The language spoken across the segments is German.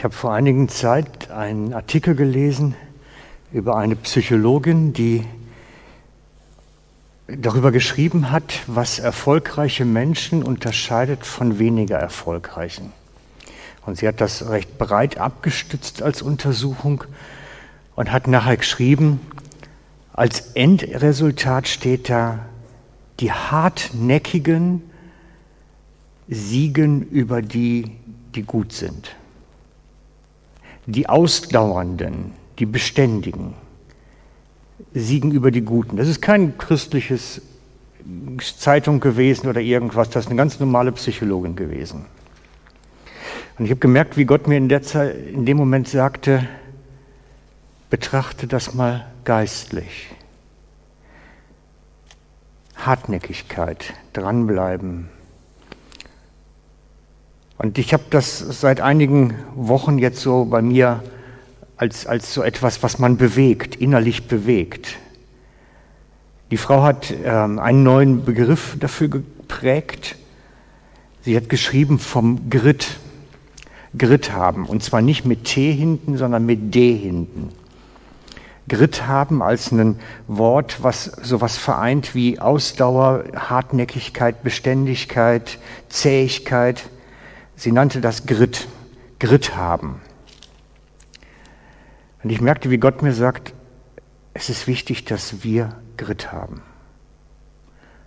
Ich habe vor einigen Zeit einen Artikel gelesen über eine Psychologin, die darüber geschrieben hat, was erfolgreiche Menschen unterscheidet von weniger erfolgreichen. Und sie hat das recht breit abgestützt als Untersuchung und hat nachher geschrieben, als Endresultat steht da, die hartnäckigen siegen über die, die gut sind. Die ausdauernden, die beständigen siegen über die Guten. Das ist kein christliches Zeitung gewesen oder irgendwas, das ist eine ganz normale Psychologin gewesen. Und ich habe gemerkt, wie Gott mir in, der Zeit, in dem Moment sagte, betrachte das mal geistlich. Hartnäckigkeit, dranbleiben. Und ich habe das seit einigen Wochen jetzt so bei mir als, als so etwas, was man bewegt, innerlich bewegt. Die Frau hat ähm, einen neuen Begriff dafür geprägt. Sie hat geschrieben vom Grit. Grit haben. Und zwar nicht mit T hinten, sondern mit D hinten. Grit haben als ein Wort, was sowas vereint wie Ausdauer, Hartnäckigkeit, Beständigkeit, Zähigkeit. Sie nannte das Grit. Grit haben. Und ich merkte, wie Gott mir sagt, es ist wichtig, dass wir Grit haben.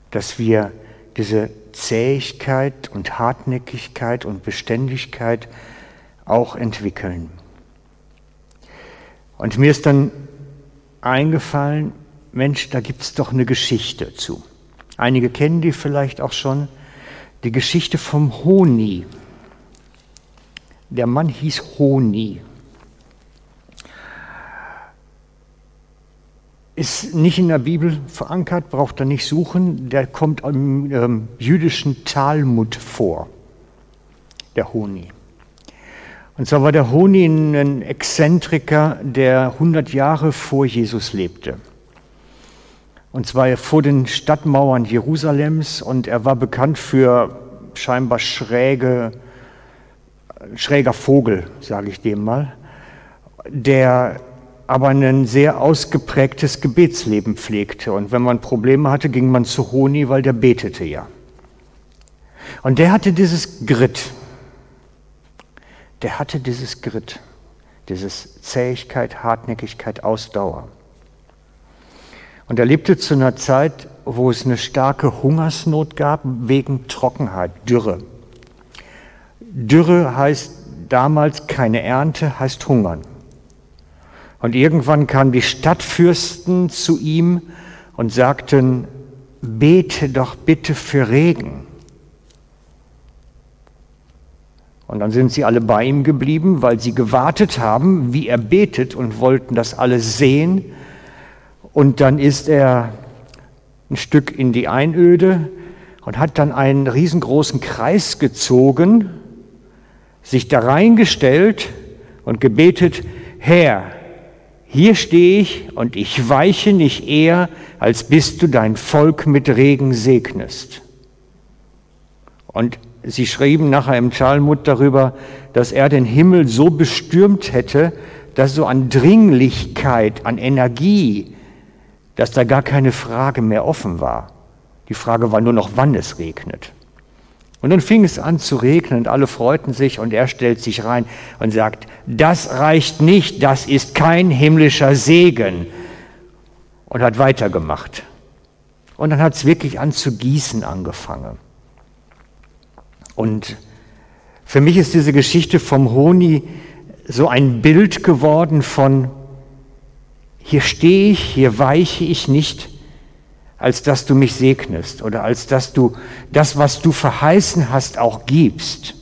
Dass wir diese Zähigkeit und Hartnäckigkeit und Beständigkeit auch entwickeln. Und mir ist dann eingefallen, Mensch, da gibt es doch eine Geschichte zu. Einige kennen die vielleicht auch schon. Die Geschichte vom Honi. Der Mann hieß Honi. ist nicht in der Bibel verankert, braucht er nicht suchen. Der kommt im ähm, jüdischen Talmud vor, der Honi. Und zwar war der Honi ein Exzentriker, der 100 Jahre vor Jesus lebte. Und zwar vor den Stadtmauern Jerusalems und er war bekannt für scheinbar schräge, schräger Vogel, sage ich dem mal, der aber ein sehr ausgeprägtes Gebetsleben pflegte. Und wenn man Probleme hatte, ging man zu Honi, weil der betete ja. Und der hatte dieses Grit. Der hatte dieses Grit, dieses Zähigkeit, Hartnäckigkeit, Ausdauer. Und er lebte zu einer Zeit, wo es eine starke Hungersnot gab wegen Trockenheit, Dürre. Dürre heißt damals keine Ernte, heißt Hungern. Und irgendwann kamen die Stadtfürsten zu ihm und sagten, bete doch bitte für Regen. Und dann sind sie alle bei ihm geblieben, weil sie gewartet haben, wie er betet und wollten das alle sehen. Und dann ist er ein Stück in die Einöde und hat dann einen riesengroßen Kreis gezogen, sich da reingestellt und gebetet, Herr, hier stehe ich und ich weiche nicht eher, als bis du dein Volk mit Regen segnest. Und sie schrieben nachher im Talmud darüber, dass er den Himmel so bestürmt hätte, dass so an Dringlichkeit, an Energie, dass da gar keine Frage mehr offen war. Die Frage war nur noch, wann es regnet. Und dann fing es an zu regnen und alle freuten sich und er stellt sich rein und sagt, das reicht nicht, das ist kein himmlischer Segen. Und hat weitergemacht. Und dann hat es wirklich an zu gießen angefangen. Und für mich ist diese Geschichte vom Honi so ein Bild geworden von, hier stehe ich, hier weiche ich nicht, als dass du mich segnest oder als dass du das, was du verheißen hast, auch gibst.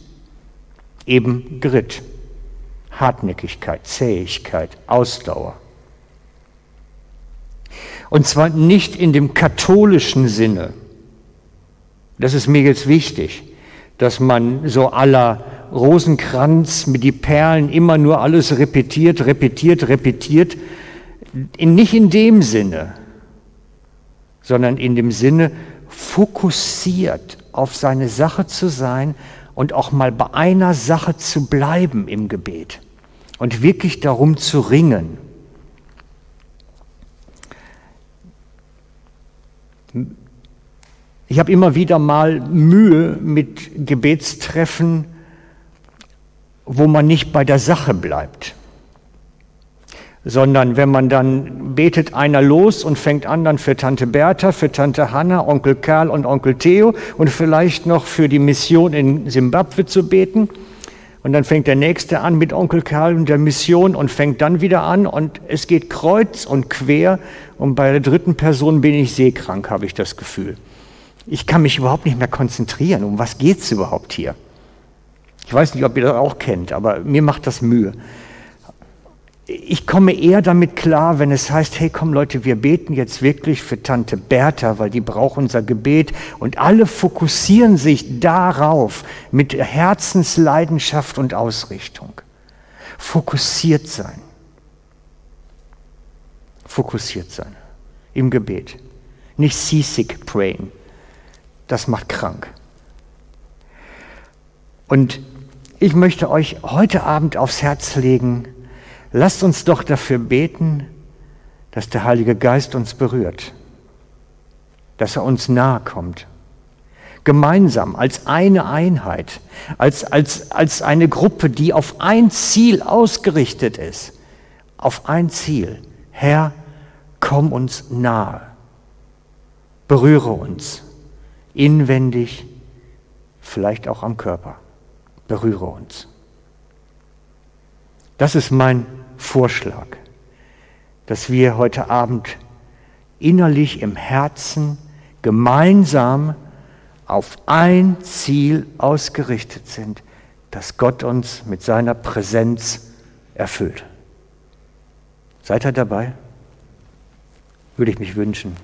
Eben Grit, Hartnäckigkeit, Zähigkeit, Ausdauer. Und zwar nicht in dem katholischen Sinne. Das ist mir jetzt wichtig, dass man so aller Rosenkranz mit die Perlen immer nur alles repetiert, repetiert, repetiert. Nicht in dem Sinne, sondern in dem Sinne, fokussiert auf seine Sache zu sein und auch mal bei einer Sache zu bleiben im Gebet und wirklich darum zu ringen. Ich habe immer wieder mal Mühe mit Gebetstreffen, wo man nicht bei der Sache bleibt sondern wenn man dann betet einer los und fängt an dann für Tante Bertha, für Tante Hanna, Onkel Karl und Onkel Theo und vielleicht noch für die Mission in Simbabwe zu beten. Und dann fängt der Nächste an mit Onkel Karl und der Mission und fängt dann wieder an und es geht kreuz und quer und bei der dritten Person bin ich seekrank, habe ich das Gefühl. Ich kann mich überhaupt nicht mehr konzentrieren. Um was geht es überhaupt hier? Ich weiß nicht, ob ihr das auch kennt, aber mir macht das Mühe ich komme eher damit klar, wenn es heißt, hey komm Leute, wir beten jetzt wirklich für Tante Bertha, weil die braucht unser Gebet und alle fokussieren sich darauf mit Herzensleidenschaft und Ausrichtung. Fokussiert sein. Fokussiert sein im Gebet. Nicht seasick praying. Das macht krank. Und ich möchte euch heute Abend aufs Herz legen, Lasst uns doch dafür beten, dass der Heilige Geist uns berührt, dass er uns nahe kommt. Gemeinsam, als eine Einheit, als, als, als eine Gruppe, die auf ein Ziel ausgerichtet ist. Auf ein Ziel. Herr, komm uns nahe. Berühre uns. Inwendig, vielleicht auch am Körper. Berühre uns. Das ist mein Vorschlag, dass wir heute Abend innerlich im Herzen gemeinsam auf ein Ziel ausgerichtet sind, dass Gott uns mit seiner Präsenz erfüllt. Seid ihr dabei? Würde ich mich wünschen.